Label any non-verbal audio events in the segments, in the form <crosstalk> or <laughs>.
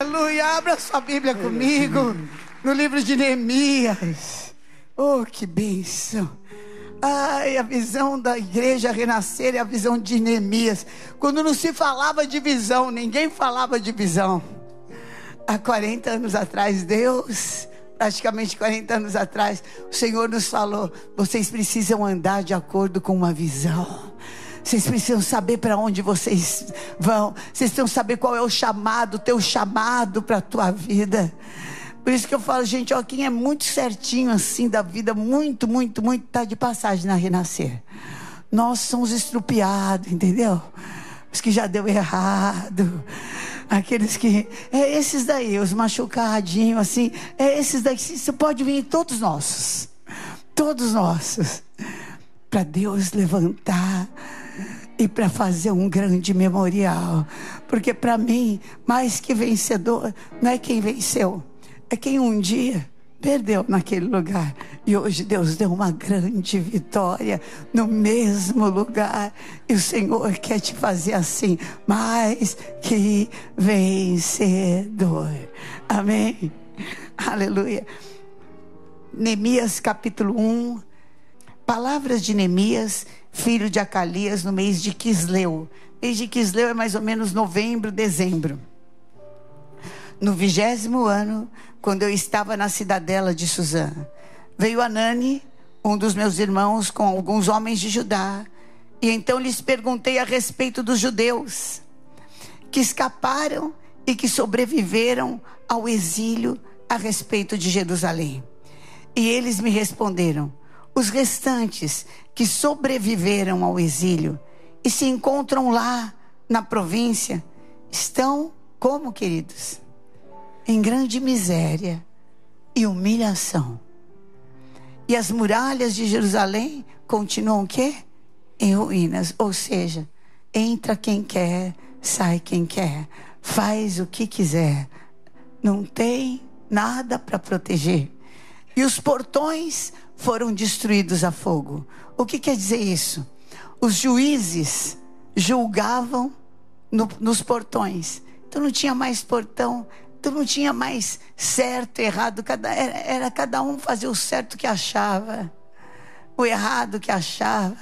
Aleluia, abra sua Bíblia comigo no livro de Neemias. Oh, que bênção. Ai, a visão da igreja renascer é a visão de Neemias. Quando não se falava de visão, ninguém falava de visão. Há 40 anos atrás, Deus, praticamente 40 anos atrás, o Senhor nos falou: vocês precisam andar de acordo com uma visão. Vocês precisam saber para onde vocês vão. Vocês precisam saber qual é o chamado, o teu chamado para a tua vida. Por isso que eu falo, gente, ó, quem é muito certinho assim da vida, muito, muito, muito, tá de passagem na renascer. Nós somos estrupiados, entendeu? Os que já deu errado. Aqueles que. É esses daí, os machucadinhos, assim. É esses daí. Você pode vir, todos nossos. Todos nossos. Para Deus levantar e para fazer um grande memorial. Porque para mim, mais que vencedor, não é quem venceu, é quem um dia perdeu naquele lugar. E hoje Deus deu uma grande vitória no mesmo lugar. E o Senhor quer te fazer assim, mais que vencedor. Amém. Aleluia. Neemias capítulo 1. Palavras de Neemias filho de Acalias, no mês de Quisleu. Mês de Quisleu é mais ou menos novembro, dezembro. No vigésimo ano, quando eu estava na cidadela de Suzã, veio Anani, um dos meus irmãos, com alguns homens de Judá, e então lhes perguntei a respeito dos judeus que escaparam e que sobreviveram ao exílio a respeito de Jerusalém. E eles me responderam: os restantes que sobreviveram ao exílio e se encontram lá na província estão como, queridos? Em grande miséria e humilhação. E as muralhas de Jerusalém continuam o quê? Em ruínas, ou seja, entra quem quer, sai quem quer, faz o que quiser. Não tem nada para proteger. E os portões foram destruídos a fogo. O que quer dizer isso? Os juízes julgavam no, nos portões. Então não tinha mais portão, então não tinha mais certo, errado. Cada, era, era cada um fazer o certo que achava, o errado que achava.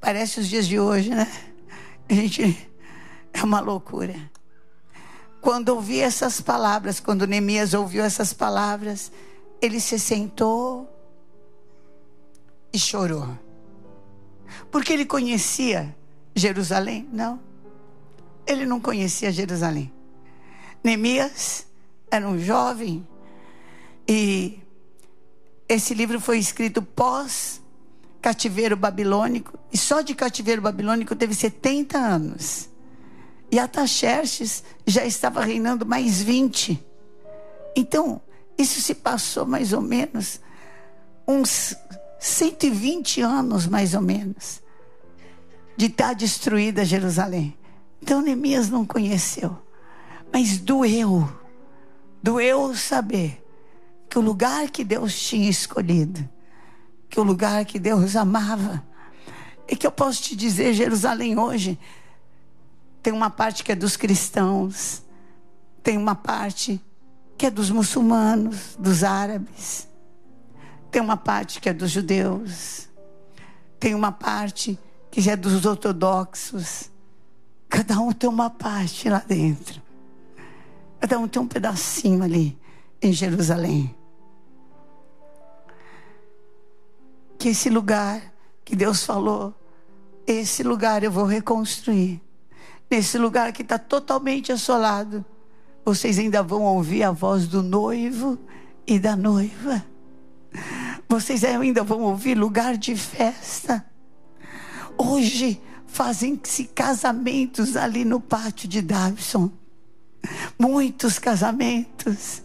Parece os dias de hoje, né? A gente é uma loucura. Quando ouvi essas palavras, quando Neemias ouviu essas palavras, ele se sentou e chorou. Porque ele conhecia Jerusalém? Não. Ele não conhecia Jerusalém. Neemias era um jovem e esse livro foi escrito pós cativeiro babilônico e só de cativeiro babilônico teve 70 anos. E Ataxerxes já estava reinando mais 20. Então, isso se passou mais ou menos uns 120 anos, mais ou menos, de estar destruída Jerusalém. Então Neemias não conheceu, mas doeu, doeu saber que o lugar que Deus tinha escolhido, que o lugar que Deus amava, e que eu posso te dizer, Jerusalém hoje tem uma parte que é dos cristãos, tem uma parte que é dos muçulmanos, dos árabes. Tem uma parte que é dos judeus. Tem uma parte que é dos ortodoxos. Cada um tem uma parte lá dentro. Cada um tem um pedacinho ali em Jerusalém. Que esse lugar que Deus falou, esse lugar eu vou reconstruir. Nesse lugar que está totalmente assolado, vocês ainda vão ouvir a voz do noivo e da noiva. Vocês ainda vão ouvir lugar de festa. Hoje fazem-se casamentos ali no pátio de Davison. Muitos casamentos.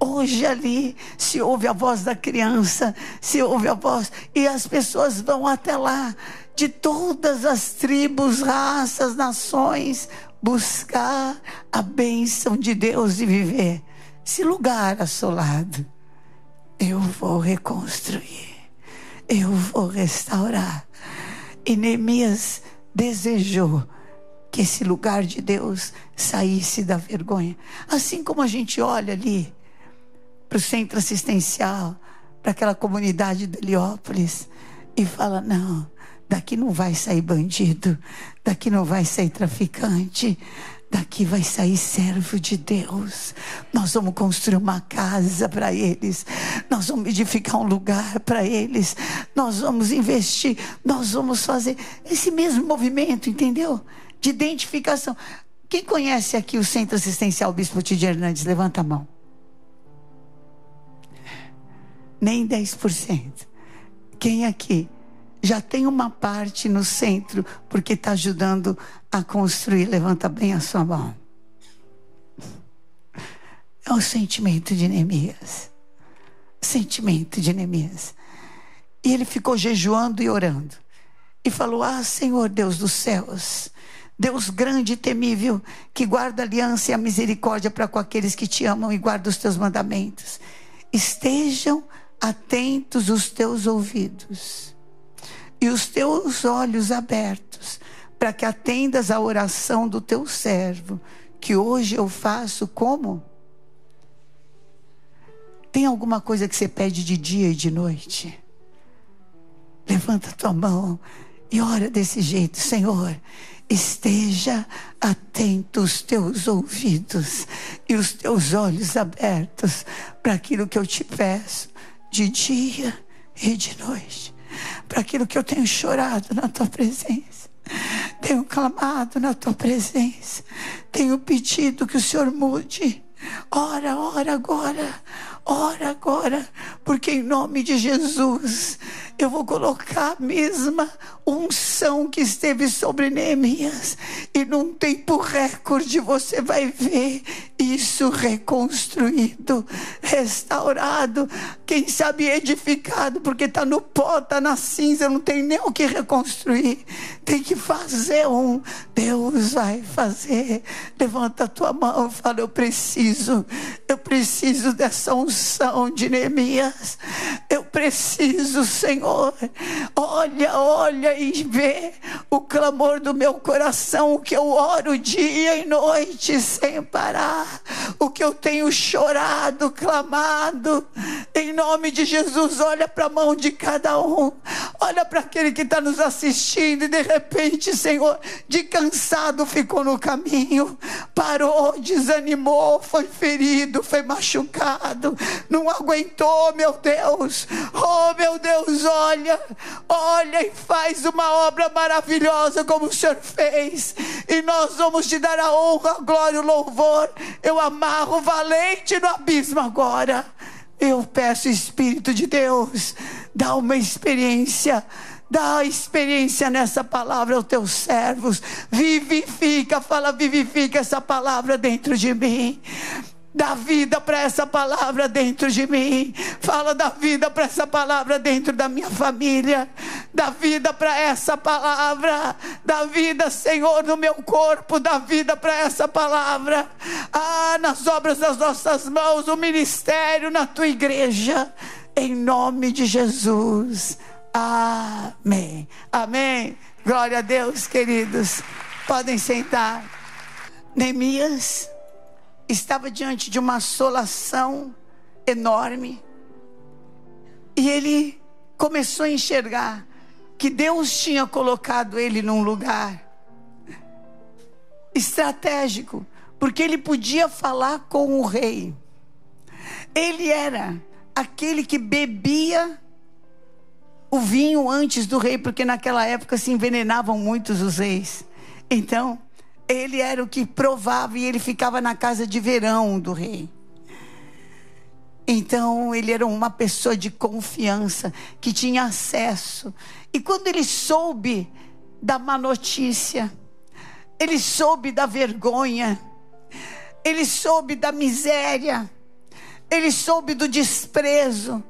Hoje ali se ouve a voz da criança, se ouve a voz, e as pessoas vão até lá, de todas as tribos, raças, nações, buscar a bênção de Deus e viver. Esse lugar assolado eu vou reconstruir, eu vou restaurar. E Neemias desejou que esse lugar de Deus saísse da vergonha. Assim como a gente olha ali para o centro assistencial, para aquela comunidade de Heliópolis e fala: não, daqui não vai sair bandido, daqui não vai sair traficante, daqui vai sair servo de Deus. Nós vamos construir uma casa para eles, nós vamos edificar um lugar para eles, nós vamos investir, nós vamos fazer esse mesmo movimento, entendeu? De identificação. Quem conhece aqui o Centro Assistencial Bispo Tid Hernandes? Levanta a mão. Nem 10%. Quem aqui já tem uma parte no centro, porque está ajudando a construir. Levanta bem a sua mão. É o sentimento de Neemias. Sentimento de Neemias. E ele ficou jejuando e orando. E falou: Ah, Senhor Deus dos céus, Deus grande e temível, que guarda a aliança e a misericórdia para com aqueles que te amam e guardam os teus mandamentos. Estejam atentos os teus ouvidos e os teus olhos abertos, para que atendas à oração do teu servo, que hoje eu faço como? Tem alguma coisa que você pede de dia e de noite? Levanta tua mão e ora desse jeito, Senhor. Esteja atento os teus ouvidos e os teus olhos abertos para aquilo que eu te peço de dia e de noite para aquilo que eu tenho chorado na tua presença. Tenho clamado na tua presença. Tenho pedido que o Senhor mude. Ora, ora agora. Ora agora, porque em nome de Jesus eu vou colocar a mesma unção que esteve sobre Neemias. E num tempo recorde você vai ver isso reconstruído, restaurado, quem sabe edificado, porque está no pó, está na cinza, não tem nem o que reconstruir. Tem que fazer um. Deus vai fazer. Levanta a tua mão fala: Eu preciso, eu preciso dessa unção de Neemias. Eu preciso, Senhor Senhor. Olha, olha e vê o clamor do meu coração, o que eu oro dia e noite sem parar, o que eu tenho chorado, clamado. Em nome de Jesus, olha para a mão de cada um, olha para aquele que está nos assistindo e de repente, Senhor, de cansado ficou no caminho, parou, desanimou, foi ferido, foi machucado, não aguentou, meu Deus. Oh, meu Deus, olha, olha e faz uma obra maravilhosa como o Senhor fez. E nós vamos te dar a honra, a glória o louvor. Eu amarro valente no abismo agora. Eu peço, Espírito de Deus, dá uma experiência. Dá experiência nessa palavra aos teus servos. Vivifica, fala, vivifica essa palavra dentro de mim. Dá vida para essa palavra dentro de mim. Fala da vida para essa palavra dentro da minha família. Dá vida para essa palavra. Dá vida, Senhor, no meu corpo. Dá vida para essa palavra. Ah, nas obras das nossas mãos, o ministério na tua igreja. Em nome de Jesus. Amém. Amém. Glória a Deus, queridos. Podem sentar. Neemias estava diante de uma assolação enorme. E ele começou a enxergar que Deus tinha colocado ele num lugar estratégico, porque ele podia falar com o rei. Ele era aquele que bebia o vinho antes do rei, porque naquela época se envenenavam muitos os reis. Então, ele era o que provava e ele ficava na casa de verão do rei. Então ele era uma pessoa de confiança, que tinha acesso. E quando ele soube da má notícia, ele soube da vergonha, ele soube da miséria, ele soube do desprezo.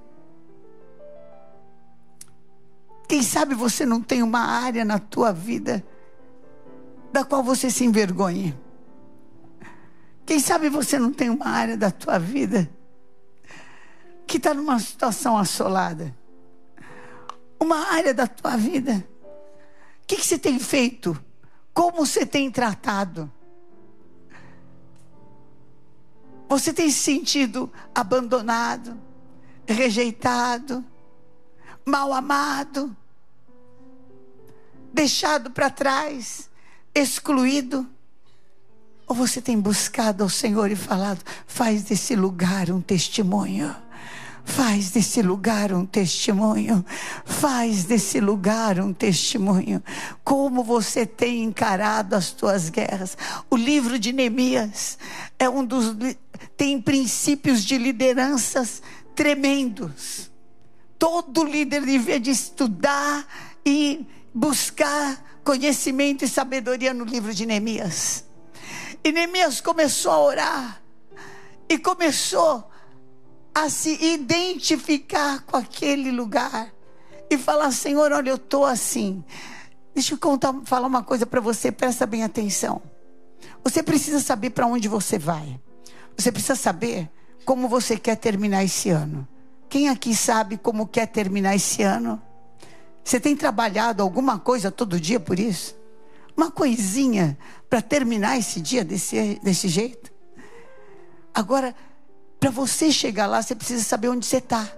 Quem sabe você não tem uma área na tua vida da qual você se envergonhe. Quem sabe você não tem uma área da tua vida que está numa situação assolada. Uma área da tua vida. O que, que você tem feito Como você tem tratado? Você tem se sentido abandonado, rejeitado, mal amado, deixado para trás, excluído? Ou você tem buscado ao Senhor e falado: faz desse lugar um testemunho? Faz desse lugar um testemunho. Faz desse lugar um testemunho. Como você tem encarado as tuas guerras. O livro de Neemias é um dos. tem princípios de lideranças tremendos. Todo líder devia de estudar e buscar conhecimento e sabedoria no livro de Neemias. E Neemias começou a orar e começou a se identificar com aquele lugar e falar: Senhor, olha, eu estou assim. Deixa eu contar, falar uma coisa para você, presta bem atenção. Você precisa saber para onde você vai. Você precisa saber como você quer terminar esse ano. Quem aqui sabe como quer terminar esse ano? Você tem trabalhado alguma coisa todo dia por isso? Uma coisinha para terminar esse dia desse, desse jeito? Agora, para você chegar lá, você precisa saber onde você está.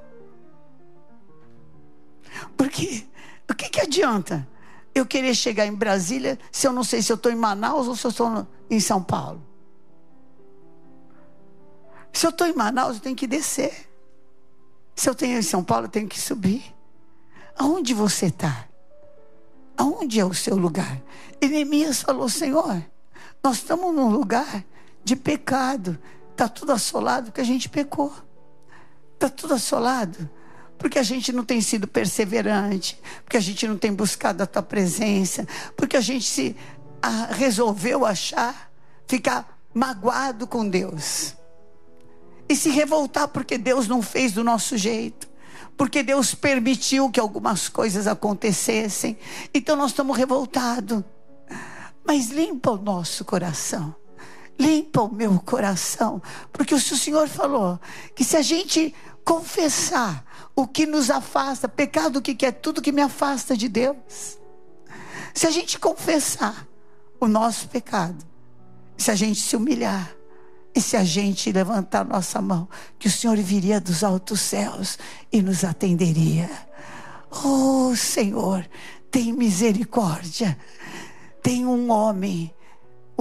Porque o que, que adianta eu querer chegar em Brasília se eu não sei se eu estou em Manaus ou se eu estou em São Paulo? Se eu estou em Manaus, eu tenho que descer. Se eu tenho em São Paulo, eu tenho que subir. Aonde você está? Aonde é o seu lugar? E Neemias falou: Senhor, nós estamos num lugar de pecado Está tudo assolado porque a gente pecou. Está tudo assolado porque a gente não tem sido perseverante, porque a gente não tem buscado a tua presença, porque a gente se a, resolveu achar, ficar magoado com Deus e se revoltar porque Deus não fez do nosso jeito. Porque Deus permitiu que algumas coisas acontecessem. Então nós estamos revoltados. Mas limpa o nosso coração limpa o meu coração. Porque o Senhor falou que se a gente confessar o que nos afasta, pecado que é tudo que me afasta de Deus. Se a gente confessar o nosso pecado, se a gente se humilhar, e se a gente levantar nossa mão, que o Senhor viria dos altos céus e nos atenderia. Oh Senhor, tem misericórdia. Tem um homem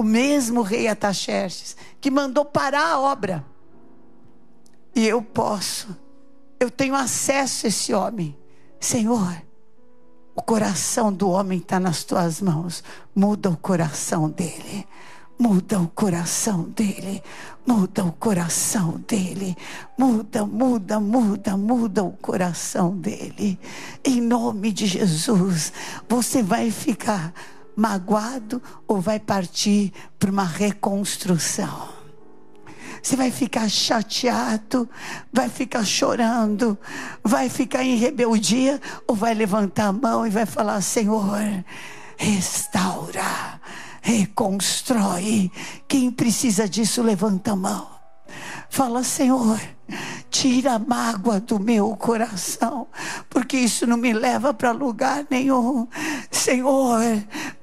o mesmo rei Ataxerxes, que mandou parar a obra. E eu posso, eu tenho acesso a esse homem. Senhor, o coração do homem está nas tuas mãos. Muda o coração dele. Muda o coração dele. Muda o coração dele. Muda, muda, muda, muda o coração dele. Em nome de Jesus, você vai ficar magoado ou vai partir para uma reconstrução? Você vai ficar chateado, vai ficar chorando, vai ficar em rebeldia ou vai levantar a mão e vai falar: Senhor, restaura, reconstrói. Quem precisa disso, levanta a mão. Fala, Senhor Tira a mágoa do meu coração, porque isso não me leva para lugar nenhum. Senhor,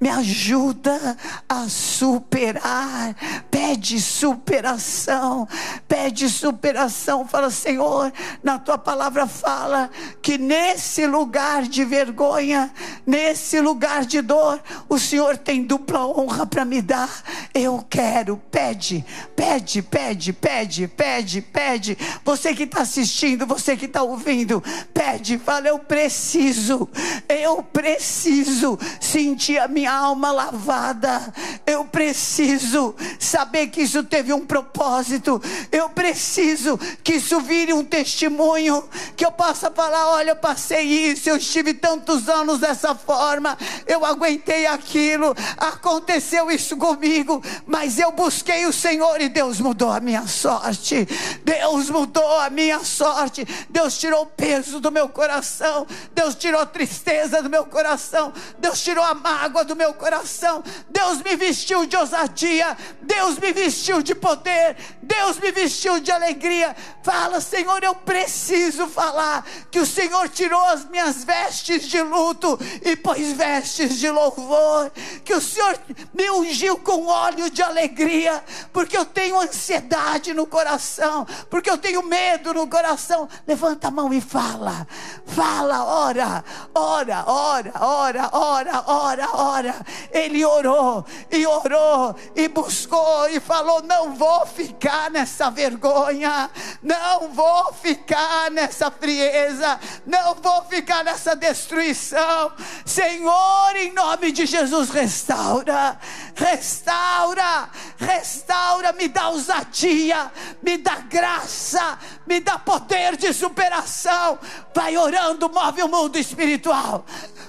me ajuda a superar. Pede superação, pede superação. Fala, Senhor, na tua palavra fala que nesse lugar de vergonha, nesse lugar de dor, o Senhor tem dupla honra para me dar. Eu quero, pede, pede, pede, pede, pede, pede. Você que está assistindo, você que está ouvindo, pede, fala: Eu preciso, eu preciso sentir a minha alma lavada, eu preciso saber que isso teve um propósito, eu preciso que isso vire um testemunho, que eu possa falar: Olha, eu passei isso, eu estive tantos anos dessa forma, eu aguentei aquilo, aconteceu isso comigo, mas eu busquei o Senhor e Deus mudou a minha sorte, Deus mudou a a minha sorte. Deus tirou o peso do meu coração. Deus tirou a tristeza do meu coração. Deus tirou a mágoa do meu coração. Deus me vestiu de ousadia. Deus me vestiu de poder. Deus me vestiu de alegria. Fala, Senhor, eu preciso falar que o Senhor tirou as minhas vestes de luto e pôs vestes de louvor. Que o Senhor me ungiu com óleo de alegria, porque eu tenho ansiedade no coração, porque eu tenho medo no coração. Levanta a mão e fala, fala, ora, ora, ora, ora, ora, ora, ora. Ele orou e orou e buscou e falou: Não vou ficar nessa vergonha, não vou ficar nessa frieza, não vou ficar nessa destruição. Senhor, em nome de Jesus, restaura, restaura, restaura, me dá ousadia, me dá graça, me dá poder de superação. Vai orando, move o mundo espiritual.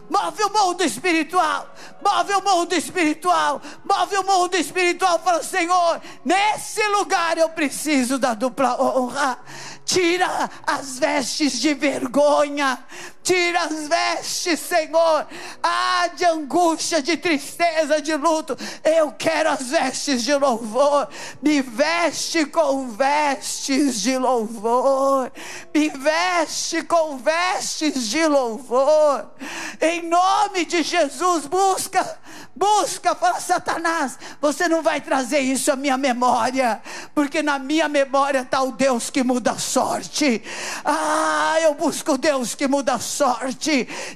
Move o mundo espiritual, move o mundo espiritual, move o mundo espiritual. Fala, Senhor, nesse lugar eu preciso da dupla honra. Tira as vestes de vergonha, tira as vestes, Senhor, ah, de angústia, de tristeza, de luto. Eu quero as vestes de louvor. Me veste com vestes de louvor, me veste com vestes de louvor. Em nome de Jesus, busca, busca, fala, Satanás, você não vai trazer isso à minha memória, porque na minha memória está o Deus que muda a sorte. Ah, eu busco o Deus que muda a sorte,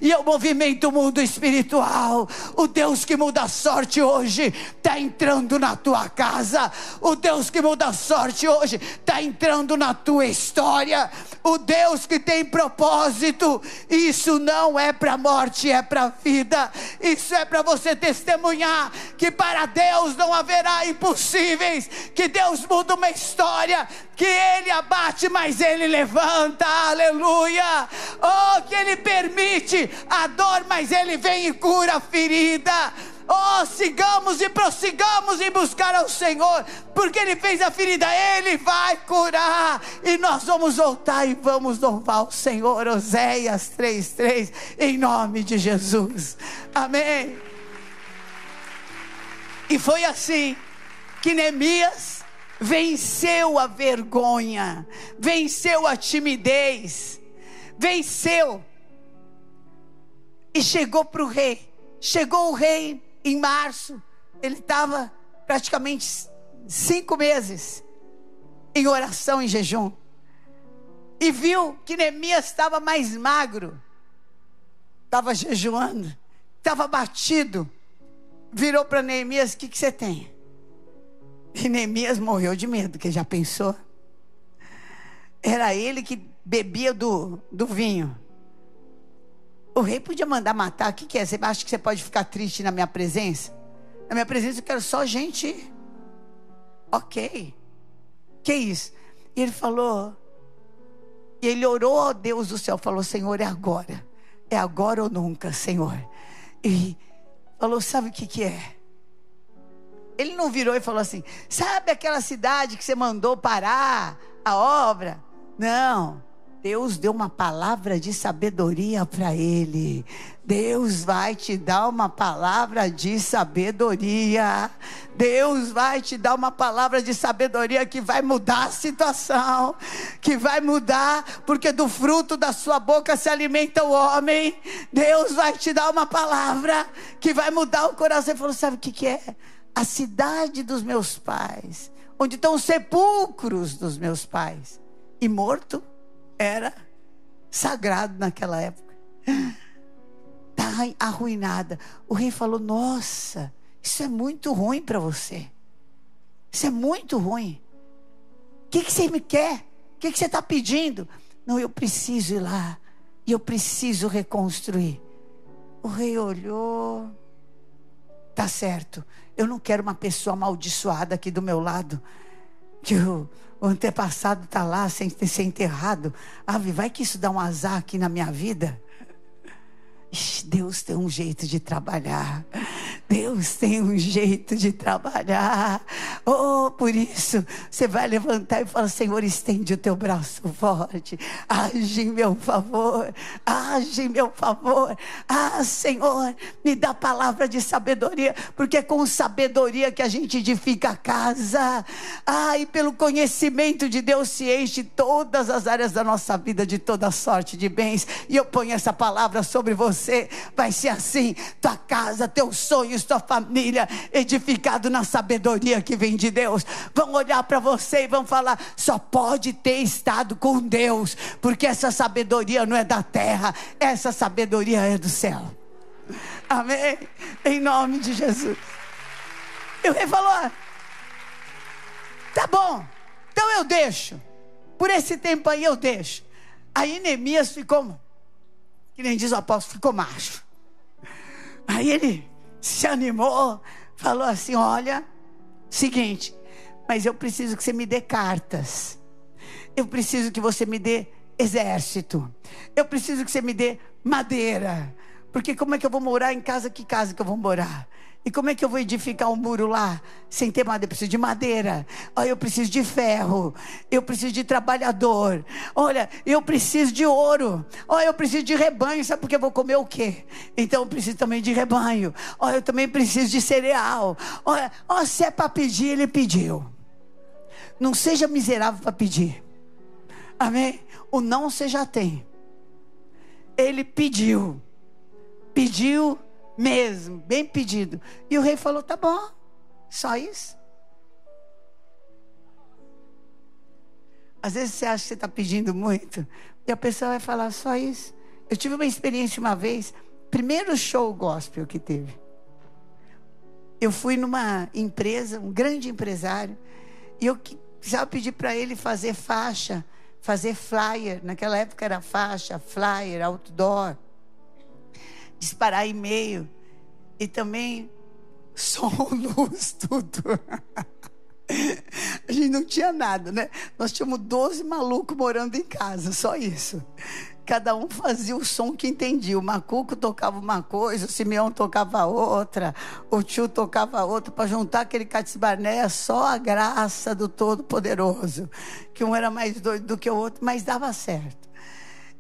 e eu movimento o mundo espiritual. O Deus que muda a sorte hoje está entrando na tua casa. O Deus que muda a sorte hoje está entrando na tua história. O Deus que tem propósito, isso não é para morte, é para vida. Isso é para você testemunhar que para Deus não haverá impossíveis, que Deus muda uma história, que Ele abate, mas Ele levanta, aleluia. Oh, que Ele permite a dor, mas Ele vem e cura a ferida. Oh, sigamos e prossigamos em buscar ao Senhor, porque Ele fez a ferida, Ele vai curar, e nós vamos voltar e vamos louvar o Senhor. Oséias 3,3, em nome de Jesus, amém. E foi assim que Neemias venceu a vergonha, venceu a timidez, venceu e chegou para o rei. Chegou o rei em março, ele estava praticamente cinco meses em oração, em jejum, e viu que Neemias estava mais magro, estava jejuando, estava batido. Virou para Neemias: O que, você tem? E Neemias morreu de medo, que já pensou. Era ele que bebia do, do vinho. O rei podia mandar matar. O que, que é? Você acha que você pode ficar triste na minha presença? Na minha presença eu quero só gente. Ok. Que isso? E ele falou. E ele orou ao Deus do céu. Falou: Senhor, é agora. É agora ou nunca, Senhor. E falou: Sabe o que, que é? Ele não virou e falou assim: Sabe aquela cidade que você mandou parar a obra? Não. Deus deu uma palavra de sabedoria para ele. Deus vai te dar uma palavra de sabedoria. Deus vai te dar uma palavra de sabedoria que vai mudar a situação, que vai mudar, porque do fruto da sua boca se alimenta o homem. Deus vai te dar uma palavra que vai mudar o coração. Ele falou: sabe o que, que é? A cidade dos meus pais, onde estão os sepulcros dos meus pais, e morto era sagrado naquela época. Está arruinada. O rei falou: Nossa, isso é muito ruim para você. Isso é muito ruim. O que, que você me quer? O que, que você está pedindo? Não, eu preciso ir lá. E eu preciso reconstruir. O rei olhou. Tá certo. Eu não quero uma pessoa amaldiçoada aqui do meu lado. Que eu, o antepassado está lá sem ser enterrado. Ave, vai que isso dá um azar aqui na minha vida. Deus tem um jeito de trabalhar. Deus tem um jeito de trabalhar. Oh, por isso, você vai levantar e falar: Senhor, estende o teu braço forte. Age em meu favor. Age em meu favor. Ah, Senhor, me dá palavra de sabedoria, porque é com sabedoria que a gente edifica a casa. Ah, e pelo conhecimento de Deus se enche todas as áreas da nossa vida de toda sorte de bens. E eu ponho essa palavra sobre você. Vai ser assim: tua casa, teus sonhos, tua família, edificado na sabedoria que vem de Deus. Vão olhar para você e vão falar: só pode ter estado com Deus, porque essa sabedoria não é da terra, essa sabedoria é do céu. Amém? Em nome de Jesus. E o rei falou: tá bom, então eu deixo. Por esse tempo aí eu deixo. Aí Neemias ficou, que nem diz o apóstolo, ficou macho. Aí ele se animou, falou assim: Olha, seguinte, mas eu preciso que você me dê cartas. Eu preciso que você me dê exército. Eu preciso que você me dê madeira. Porque como é que eu vou morar em casa? Que casa que eu vou morar? E como é que eu vou edificar um muro lá sem ter madeira? Eu preciso de madeira. Olha, eu preciso de ferro. Eu preciso de trabalhador. Olha, eu preciso de ouro. Olha, eu preciso de rebanho. Sabe por que eu vou comer o quê? Então eu preciso também de rebanho. Olha, eu também preciso de cereal. Olha, olha se é para pedir, ele pediu. Não seja miserável para pedir. Amém? O não você já tem. Ele pediu. Pediu mesmo, bem pedido. E o rei falou: tá bom, só isso. Às vezes você acha que você está pedindo muito, e a pessoa vai falar só isso. Eu tive uma experiência uma vez, primeiro show gospel que teve. Eu fui numa empresa, um grande empresário, e eu precisava pedir para ele fazer faixa, fazer flyer. Naquela época era faixa, flyer, outdoor disparar e-mail e também som, luz, <laughs> tudo. A gente não tinha nada, né? Nós tínhamos 12 malucos morando em casa, só isso. Cada um fazia o som que entendia. O Macuco tocava uma coisa, o Simeão tocava outra, o tio tocava outra, para juntar aquele catisbarné, só a graça do Todo-Poderoso. Que um era mais doido do que o outro, mas dava certo.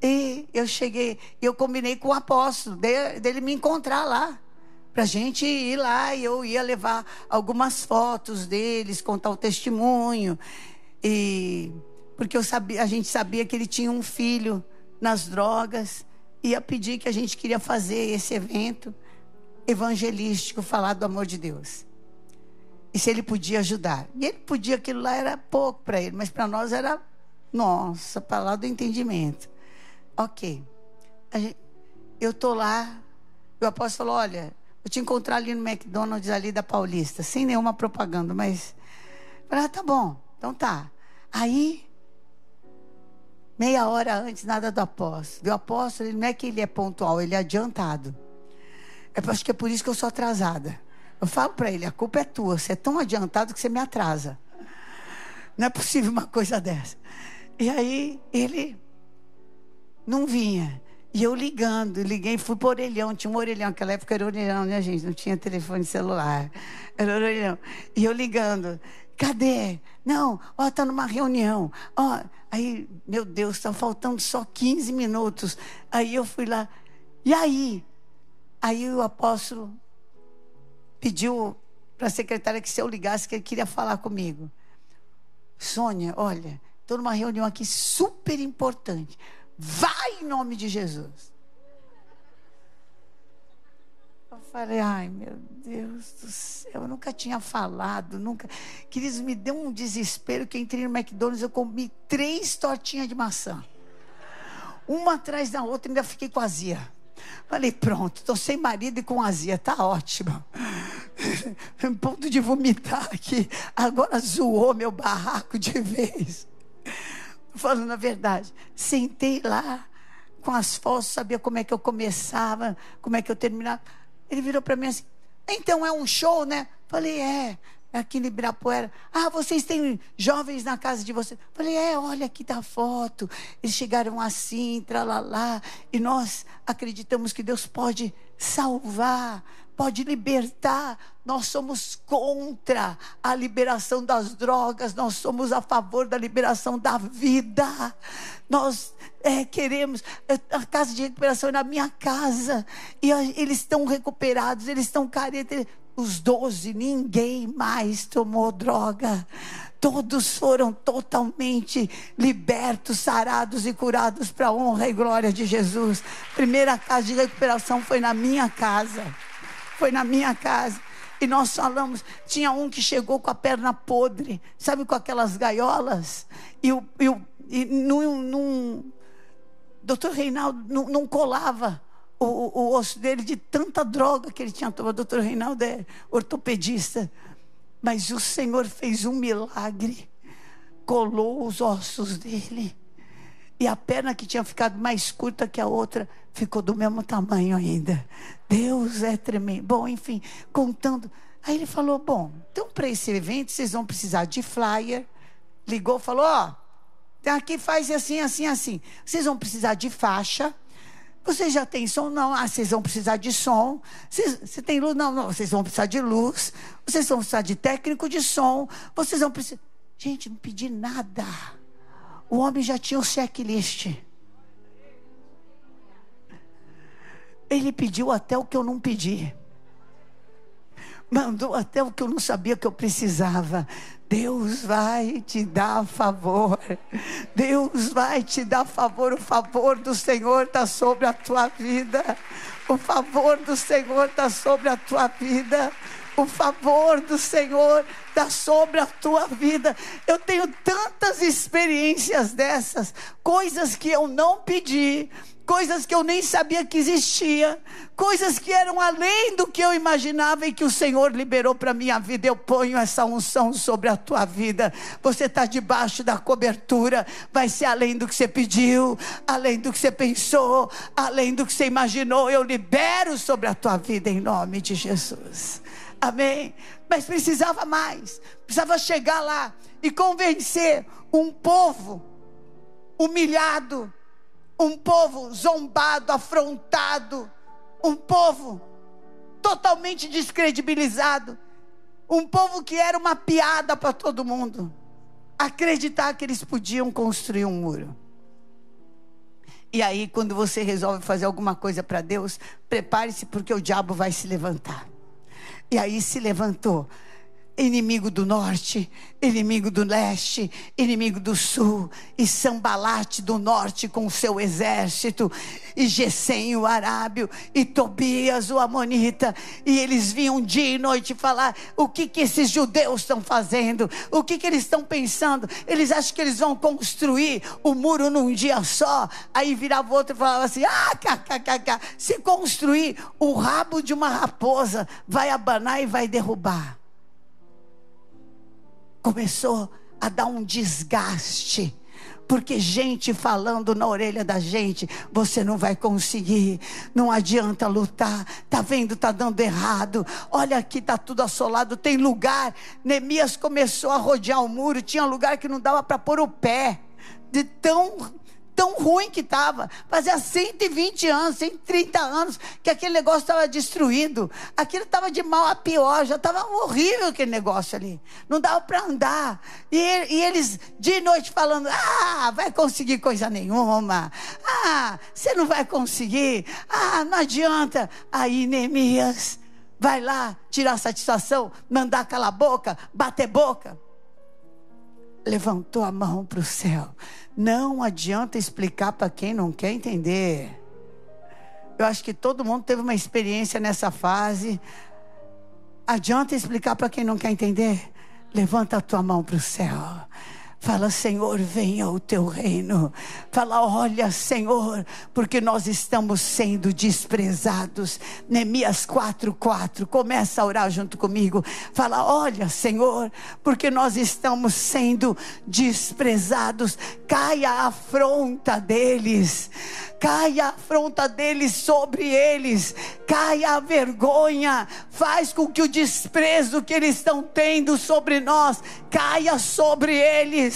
E eu cheguei, eu combinei com o apóstolo, dele me encontrar lá. Pra gente ir lá e eu ia levar algumas fotos deles, contar o testemunho. E porque eu sabia, a gente sabia que ele tinha um filho nas drogas. Ia pedir que a gente queria fazer esse evento evangelístico, falar do amor de Deus. E se ele podia ajudar. E ele podia, aquilo lá era pouco para ele, mas para nós era, nossa, para lá do entendimento. Ok. Eu tô lá, o apóstolo falou: olha, vou te encontrar ali no McDonald's ali da Paulista, sem nenhuma propaganda, mas. Falei, ah, tá bom, então tá. Aí, meia hora antes, nada do apóstolo. O apóstolo, ele não é que ele é pontual, ele é adiantado. Eu acho que é por isso que eu sou atrasada. Eu falo para ele: a culpa é tua, você é tão adiantado que você me atrasa. Não é possível uma coisa dessa. E aí, ele não vinha. E eu ligando, liguei, fui por orelhão, tinha um orelhão, naquela época era orelhão, né, gente? Não tinha telefone celular. Era orelhão. E eu ligando, cadê? Não, ó, tá numa reunião. Ó, aí, meu Deus, está faltando só 15 minutos. Aí eu fui lá, e aí? Aí o apóstolo pediu para a secretária que se eu ligasse, que ele queria falar comigo. Sônia, olha, estou numa reunião aqui super importante. Vai em nome de Jesus. Eu falei, ai meu Deus do céu, eu nunca tinha falado, nunca. Queridos, me deu um desespero que entrei no McDonald's, eu comi três tortinhas de maçã. Uma atrás da outra, ainda fiquei com azia. Falei, pronto, estou sem marido e com azia, tá ótimo. <laughs> Ponto de vomitar aqui. Agora zoou meu barraco de vez falando a verdade. Sentei lá com as fotos, sabia como é que eu começava, como é que eu terminava. Ele virou para mim assim: então é um show, né? Falei: é. Aqui em Ibirapuera. Ah, vocês têm jovens na casa de vocês. Falei, é, olha aqui da foto. Eles chegaram assim, tralalá. E nós acreditamos que Deus pode salvar, pode libertar. Nós somos contra a liberação das drogas, nós somos a favor da liberação da vida. Nós é, queremos. É, a casa de recuperação é na minha casa. E eles estão recuperados, eles estão caretas. Os doze, ninguém mais tomou droga. Todos foram totalmente libertos, sarados e curados para a honra e glória de Jesus. Primeira casa de recuperação foi na minha casa. Foi na minha casa. E nós falamos, tinha um que chegou com a perna podre, sabe, com aquelas gaiolas. E, o, e, o, e num, num, doutor Reinaldo não, não colava o, o, osso dele de tanta droga que ele tinha tomado. O doutor Reinaldo é ortopedista. Mas o Senhor fez um milagre, colou os ossos dele. E a perna que tinha ficado mais curta que a outra ficou do mesmo tamanho ainda. Deus é tremendo. Bom, enfim, contando. Aí ele falou: Bom, então para esse evento vocês vão precisar de flyer. Ligou, falou: Ó, aqui faz assim, assim, assim. Vocês vão precisar de faixa vocês já têm som? Não. Ah, vocês vão precisar de som. Você tem luz? Não, não. Vocês vão precisar de luz. Vocês vão precisar de técnico de som. Vocês vão precisar. Gente, não pedi nada. O homem já tinha o checklist. Ele pediu até o que eu não pedi. Mandou até o que eu não sabia que eu precisava. Deus vai te dar favor. Deus vai te dar favor. O favor do Senhor está sobre a tua vida. O favor do Senhor está sobre a tua vida. O favor do Senhor está sobre a tua vida. Eu tenho tantas experiências dessas, coisas que eu não pedi, coisas que eu nem sabia que existia, coisas que eram além do que eu imaginava e que o Senhor liberou para minha vida. Eu ponho essa unção sobre a tua vida. Você está debaixo da cobertura, vai ser além do que você pediu, além do que você pensou, além do que você imaginou. Eu libero sobre a tua vida em nome de Jesus. Amém. Mas precisava mais, precisava chegar lá e convencer um povo humilhado um povo zombado, afrontado, um povo totalmente descredibilizado, um povo que era uma piada para todo mundo, acreditar que eles podiam construir um muro. E aí, quando você resolve fazer alguma coisa para Deus, prepare-se porque o diabo vai se levantar. E aí se levantou inimigo do norte, inimigo do leste, inimigo do sul, e Sambalate do norte com seu exército, e Gesem o arábio, e Tobias o amonita, e eles vinham dia e noite falar o que que esses judeus estão fazendo, o que que eles estão pensando, eles acham que eles vão construir o muro num dia só, aí virava outro e falava assim, ah, kkk, se construir o rabo de uma raposa, vai abanar e vai derrubar começou a dar um desgaste. Porque gente falando na orelha da gente, você não vai conseguir, não adianta lutar, tá vendo, tá dando errado. Olha aqui, tá tudo assolado, tem lugar. Neemias começou a rodear o muro, tinha lugar que não dava para pôr o pé, de tão tão ruim que estava. Fazia 120 anos, 130 anos que aquele negócio estava destruído. Aquilo estava de mal a pior, já estava horrível aquele negócio ali. Não dava para andar. E, e, eles de noite falando: ah, vai conseguir coisa nenhuma. Ah, você não vai conseguir. Ah, não adianta. Aí Neemias vai lá tirar satisfação, mandar calar boca, bater boca. Levantou a mão para o céu. Não adianta explicar para quem não quer entender. Eu acho que todo mundo teve uma experiência nessa fase. Adianta explicar para quem não quer entender? Levanta a tua mão para o céu. Fala, Senhor, venha o teu reino. Fala, olha, Senhor, porque nós estamos sendo desprezados. Neemias 4:4. Começa a orar junto comigo. Fala, olha, Senhor, porque nós estamos sendo desprezados. Caia a afronta deles caia a afronta deles sobre eles, caia a vergonha, faz com que o desprezo que eles estão tendo sobre nós caia sobre eles,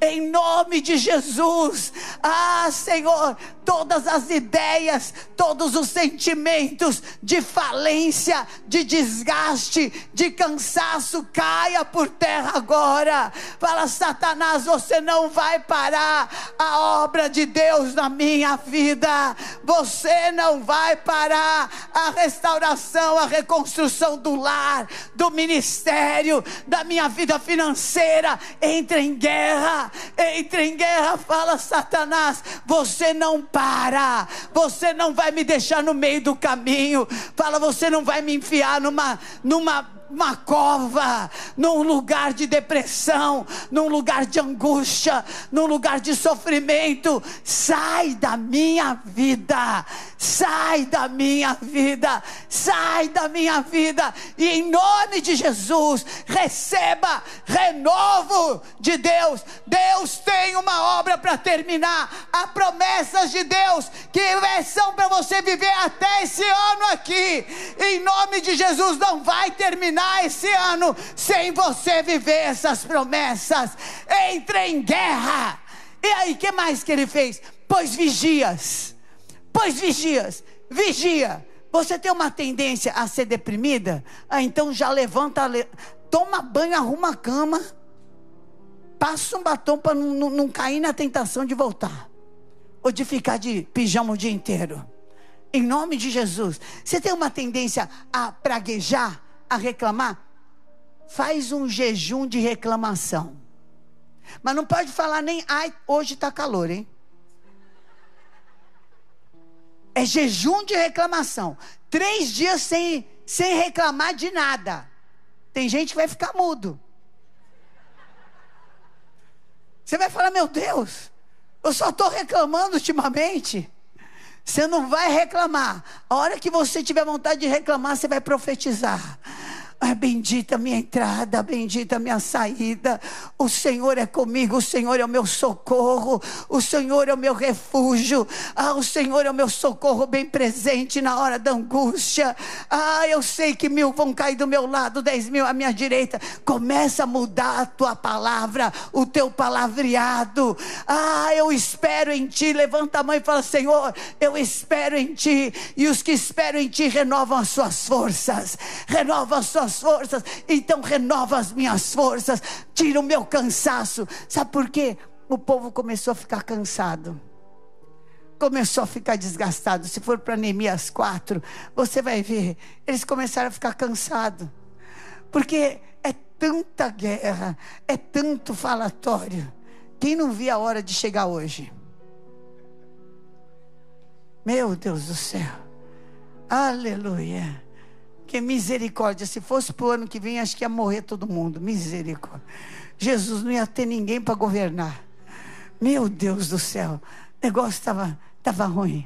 em nome de Jesus. Ah, Senhor, todas as ideias, todos os sentimentos de falência, de desgaste, de cansaço, caia por terra agora. Fala, Satanás, você não vai parar a obra de Deus na minha vida, você não vai parar a restauração, a reconstrução do lar, do ministério, da minha vida financeira. Entre em guerra, entre em guerra, fala Satanás, você não para, você não vai me deixar no meio do caminho. Fala, você não vai me enfiar numa numa uma cova, num lugar de depressão, num lugar de angústia, num lugar de sofrimento. Sai da minha vida, sai da minha vida, sai da minha vida, e em nome de Jesus, receba renovo de Deus. Deus tem uma obra para terminar, há promessas de Deus que são para você viver até esse ano aqui, em nome de Jesus, não vai terminar terminar esse ano sem você viver essas promessas. Entre em guerra. E aí, que mais que ele fez? Pois vigias. Pois vigias. Vigia. Você tem uma tendência a ser deprimida? Ah, então já levanta, toma banho, arruma a cama, passa um batom para não, não, não cair na tentação de voltar. Ou de ficar de pijama o dia inteiro. Em nome de Jesus. Você tem uma tendência a praguejar? A reclamar, faz um jejum de reclamação. Mas não pode falar nem, ai, hoje está calor, hein? É jejum de reclamação. Três dias sem, sem reclamar de nada. Tem gente que vai ficar mudo. Você vai falar, meu Deus, eu só estou reclamando ultimamente. Você não vai reclamar. A hora que você tiver vontade de reclamar, você vai profetizar. Ah, bendita minha entrada, bendita minha saída. O Senhor é comigo, o Senhor é o meu socorro, o Senhor é o meu refúgio. Ah, o Senhor é o meu socorro bem presente na hora da angústia. Ah, eu sei que mil vão cair do meu lado, dez mil à minha direita. Começa a mudar a tua palavra, o teu palavreado. Ah, eu espero em ti. Levanta a mão e fala: Senhor, eu espero em ti. E os que esperam em ti renovam as suas forças, renovam as suas forças, então renova as minhas forças, tira o meu cansaço. Sabe por quê? O povo começou a ficar cansado. Começou a ficar desgastado. Se for para Neemias 4, você vai ver. Eles começaram a ficar cansados. Porque é tanta guerra, é tanto falatório. Quem não via a hora de chegar hoje? Meu Deus do céu. Aleluia. Que misericórdia. Se fosse para o ano que vem, acho que ia morrer todo mundo. Misericórdia. Jesus não ia ter ninguém para governar. Meu Deus do céu. O negócio estava tava ruim.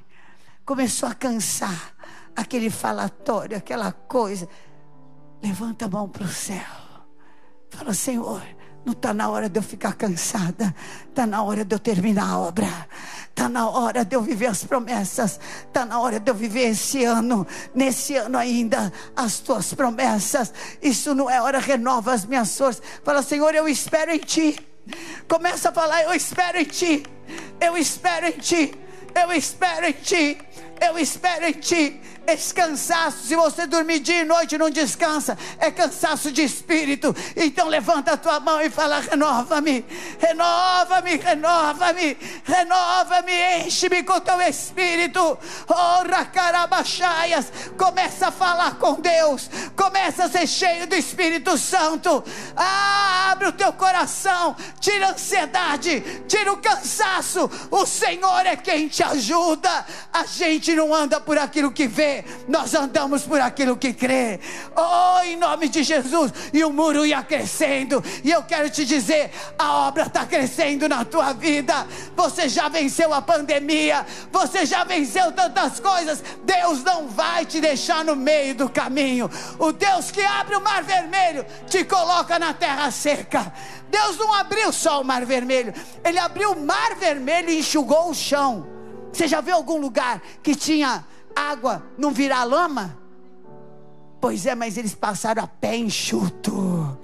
Começou a cansar. Aquele falatório, aquela coisa. Levanta a mão para o céu. Fala, Senhor, não está na hora de eu ficar cansada. Está na hora de eu terminar a obra. Está na hora de eu viver as promessas. Está na hora de eu viver esse ano. Nesse ano ainda, as tuas promessas. Isso não é hora, renova as minhas forças. Fala, Senhor, eu espero em ti. Começa a falar, eu espero em ti. Eu espero em ti. Eu espero em ti. Eu espero em ti. Esse cansaço, se você dormir dia e noite não descansa, é cansaço de espírito. Então levanta a tua mão e fala: renova-me, renova-me, renova-me, renova-me, enche-me com teu espírito. Ora, carabachaias, começa a falar com Deus, começa a ser cheio do Espírito Santo. Ah, abre o teu coração, tira a ansiedade, tira o cansaço. O Senhor é quem te ajuda. A gente não anda por aquilo que vê nós andamos por aquilo que crê. Oh, em nome de Jesus. E o muro ia crescendo. E eu quero te dizer: a obra está crescendo na tua vida. Você já venceu a pandemia. Você já venceu tantas coisas. Deus não vai te deixar no meio do caminho. O Deus que abre o mar vermelho te coloca na terra seca. Deus não abriu só o mar vermelho, Ele abriu o mar vermelho e enxugou o chão. Você já viu algum lugar que tinha água não virar lama? Pois é, mas eles passaram a pé enxuto.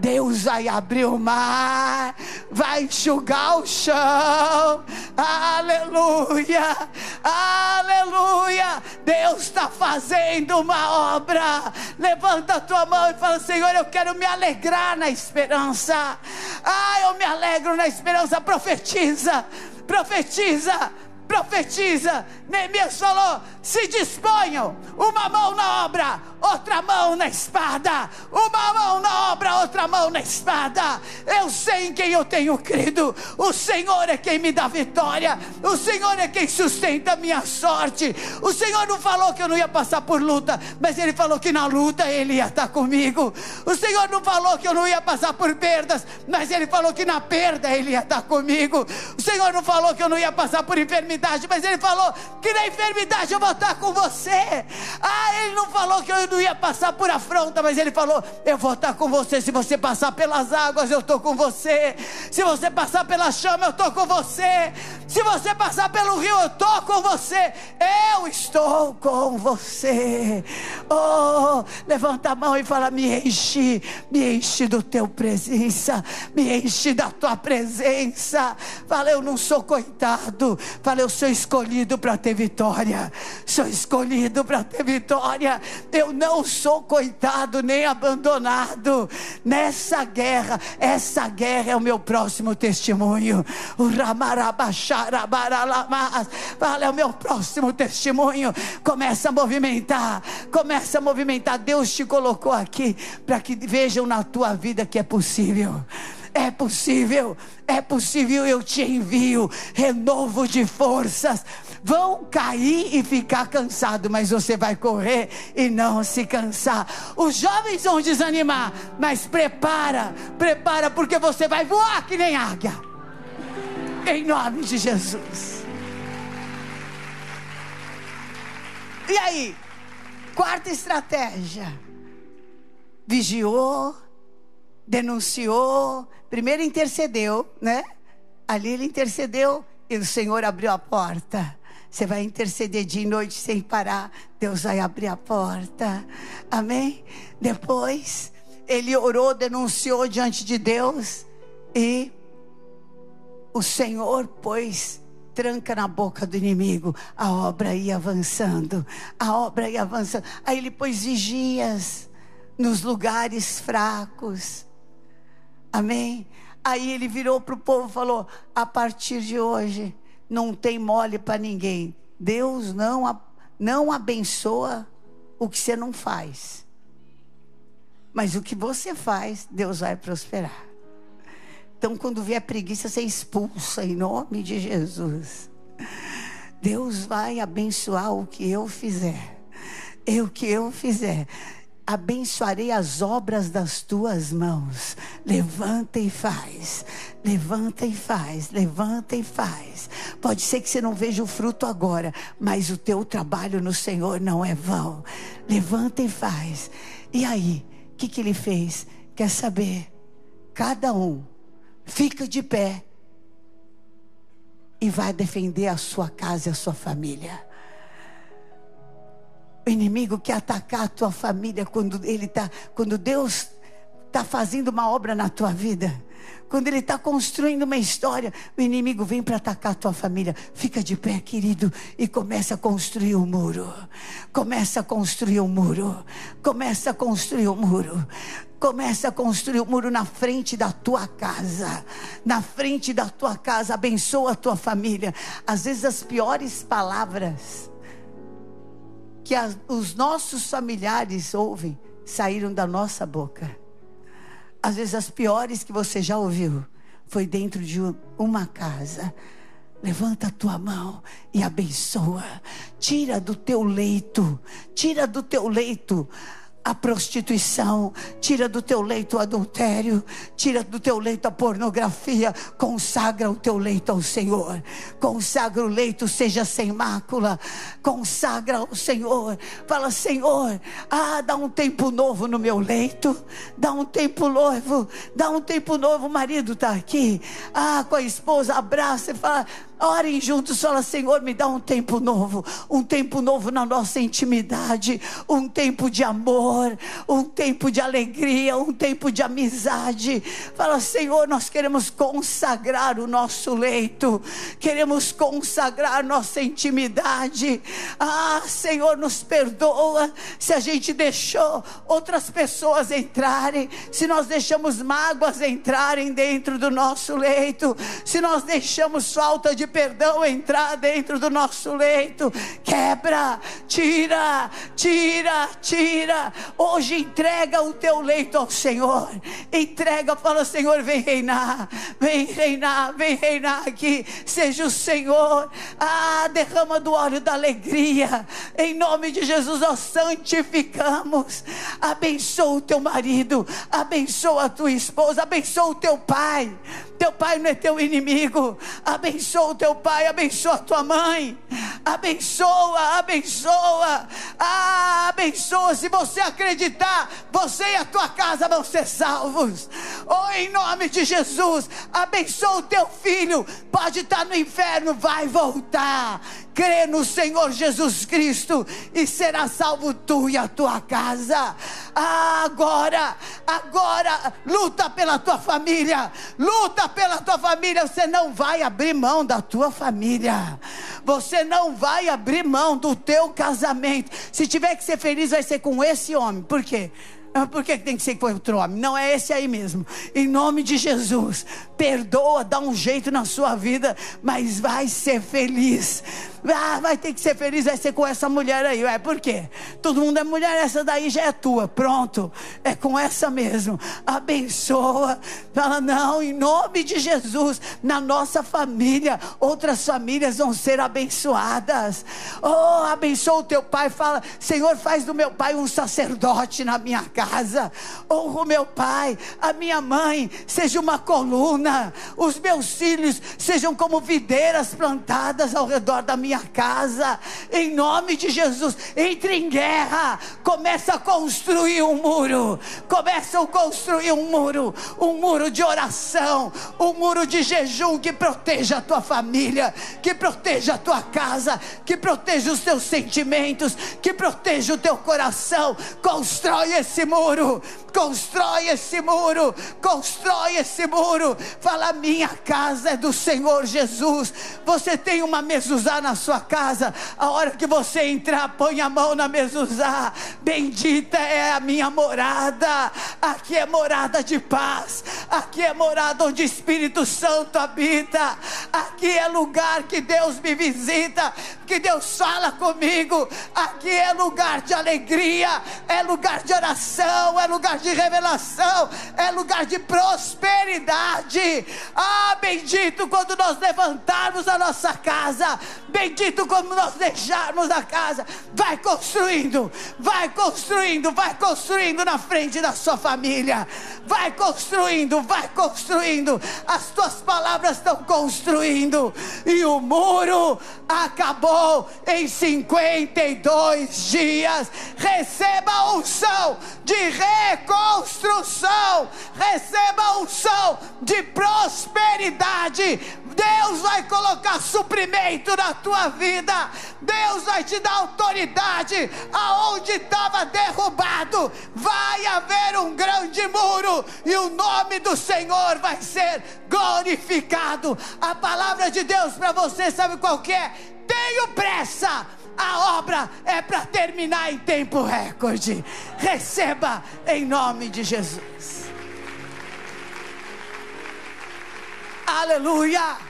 Deus vai abrir o mar, vai enxugar o chão. Aleluia, aleluia. Deus está fazendo uma obra. Levanta a tua mão e fala: Senhor, eu quero me alegrar na esperança. Ah, eu me alegro na esperança. Profetiza, profetiza profetiza. Neemias falou: se disponham, uma mão na obra, outra mão na espada. Uma mão na obra, outra mão na espada. Eu sei em quem eu tenho crido. O Senhor é quem me dá vitória. O Senhor é quem sustenta a minha sorte. O Senhor não falou que eu não ia passar por luta, mas Ele falou que na luta Ele ia estar comigo. O Senhor não falou que eu não ia passar por perdas, mas Ele falou que na perda Ele ia estar comigo. O Senhor não falou que eu não ia passar por enfermidade enfermidade, mas ele falou que na enfermidade eu vou estar com você. Ah, ele não falou que eu não ia passar por afronta, mas ele falou: eu vou estar com você. Se você passar pelas águas, eu estou com você. Se você passar pela chama, eu estou com você. Se você passar pelo rio, eu estou com você. Eu estou com você. Oh, levanta a mão e fala: me enche, me enche do teu presença, me enche da tua presença. Fala, eu não sou coitado. Fala, eu sou escolhido para ter vitória. Sou escolhido para ter vitória. Eu não sou coitado nem abandonado. Nessa guerra, essa guerra é o meu próximo testemunho. O Fala, é o meu próximo testemunho. Começa a movimentar. Começa a movimentar. Deus te colocou aqui para que vejam na tua vida que é possível. É possível, é possível, eu te envio renovo de forças. Vão cair e ficar cansado, mas você vai correr e não se cansar. Os jovens vão desanimar, mas prepara, prepara, porque você vai voar que nem águia. Em nome de Jesus. E aí? Quarta estratégia. Vigiou, denunciou, primeiro intercedeu, né? Ali ele intercedeu e o Senhor abriu a porta. Você vai interceder dia e noite sem parar, Deus vai abrir a porta. Amém? Depois, ele orou, denunciou diante de Deus e o Senhor pôs tranca na boca do inimigo. A obra ia avançando, a obra ia avançando. Aí ele pôs vigias nos lugares fracos. Amém? Aí ele virou para o povo e falou: a partir de hoje, não tem mole para ninguém. Deus não, não abençoa o que você não faz. Mas o que você faz, Deus vai prosperar. Então, quando vier preguiça, você expulsa em nome de Jesus. Deus vai abençoar o que eu fizer. Eu que eu fizer abençoarei as obras das tuas mãos. Levanta e faz, levanta e faz, levanta e faz. Pode ser que você não veja o fruto agora, mas o teu trabalho no Senhor não é vão. Levanta e faz. E aí, o que, que ele fez? Quer saber? Cada um fica de pé e vai defender a sua casa e a sua família. O inimigo quer atacar a tua família quando ele tá, quando Deus está fazendo uma obra na tua vida. Quando ele está construindo uma história, o inimigo vem para atacar a tua família. Fica de pé, querido, e começa a construir o um muro. Começa a construir o um muro. Começa a construir o um muro. Começa a construir o um muro na frente da tua casa. Na frente da tua casa. Abençoa a tua família. Às vezes as piores palavras que as, os nossos familiares ouvem saíram da nossa boca. Às vezes as piores que você já ouviu foi dentro de uma casa. Levanta a tua mão e abençoa. Tira do teu leito, tira do teu leito a prostituição, tira do teu leito o adultério, tira do teu leito a pornografia, consagra o teu leito ao Senhor, consagra o leito, seja sem mácula, consagra ao Senhor, fala: Senhor, ah, dá um tempo novo no meu leito, dá um tempo novo, dá um tempo novo, o marido está aqui, ah, com a esposa, abraça e fala: Orem juntos, fala, Senhor, me dá um tempo novo, um tempo novo na nossa intimidade, um tempo de amor, um tempo de alegria, um tempo de amizade. Fala, Senhor, nós queremos consagrar o nosso leito, queremos consagrar nossa intimidade. Ah, Senhor, nos perdoa se a gente deixou outras pessoas entrarem, se nós deixamos mágoas entrarem dentro do nosso leito, se nós deixamos falta de perdão entrar dentro do nosso leito. Quebra, tira, tira, tira. Hoje entrega o teu leito ao Senhor. Entrega, fala, Senhor, vem reinar, vem reinar, vem reinar aqui. Seja o Senhor. Ah, derrama do óleo da alegria. Em nome de Jesus, nós santificamos. Abençoa o teu marido, abençoa a tua esposa, abençoa o teu pai. Teu pai não é teu inimigo. Abençoa o teu pai, abençoa a tua mãe. Abençoa, abençoa. Ah, abençoa. Se você acreditar, você e a tua casa vão ser salvos. Oh, em nome de Jesus, abençoa o teu filho. Pode estar no inferno, vai voltar crê no Senhor Jesus Cristo e será salvo tu e a tua casa. Ah, agora, agora, luta pela tua família, luta pela tua família. Você não vai abrir mão da tua família, você não vai abrir mão do teu casamento. Se tiver que ser feliz, vai ser com esse homem, por quê? Ah, por que tem que ser com outro homem? Não é esse aí mesmo. Em nome de Jesus, perdoa, dá um jeito na sua vida, mas vai ser feliz. Ah, vai ter que ser feliz, vai ser com essa mulher aí. É por quê? Todo mundo é mulher, essa daí já é tua. Pronto, é com essa mesmo. Abençoa. Fala, não, em nome de Jesus, na nossa família, outras famílias vão ser abençoadas. Oh, abençoa o teu pai. Fala, Senhor, faz do meu pai um sacerdote na minha casa. Honra o meu pai, a minha mãe, seja uma coluna. Os meus filhos sejam como videiras plantadas ao redor da minha casa. Em nome de Jesus, entre em guerra. Começa a construir um muro. Começa a construir um muro. Um muro de oração. Um muro de jejum que proteja a tua família. Que proteja a tua casa. Que proteja os teus sentimentos. Que proteja o teu coração. Constrói esse muro, constrói esse muro, constrói esse muro. Fala: minha casa é do Senhor Jesus. Você tem uma mezuzá na sua casa. A hora que você entrar, põe a mão na mezuzá. Bendita é a minha morada. Aqui é morada de paz. Aqui é morada onde o Espírito Santo habita. Aqui é lugar que Deus me visita, que Deus fala comigo. Aqui é lugar de alegria, é lugar de oração é lugar de revelação, é lugar de prosperidade. Ah, bendito quando nós levantarmos a nossa casa, bendito quando nós deixarmos a casa. Vai construindo, vai construindo, vai construindo na frente da sua família. Vai construindo, vai construindo. As tuas palavras estão construindo. E o muro acabou em 52 dias. Receba a unção de reconstrução, receba a unção de prosperidade. Deus vai colocar suprimento na tua vida. Deus vai te dar autoridade aonde estava derrubado. Vai haver um grande muro e o nome do Senhor vai ser glorificado. A palavra de Deus para você sabe qual é? Tenho pressa a obra é para terminar em tempo recorde. Receba em nome de Jesus. Aleluia.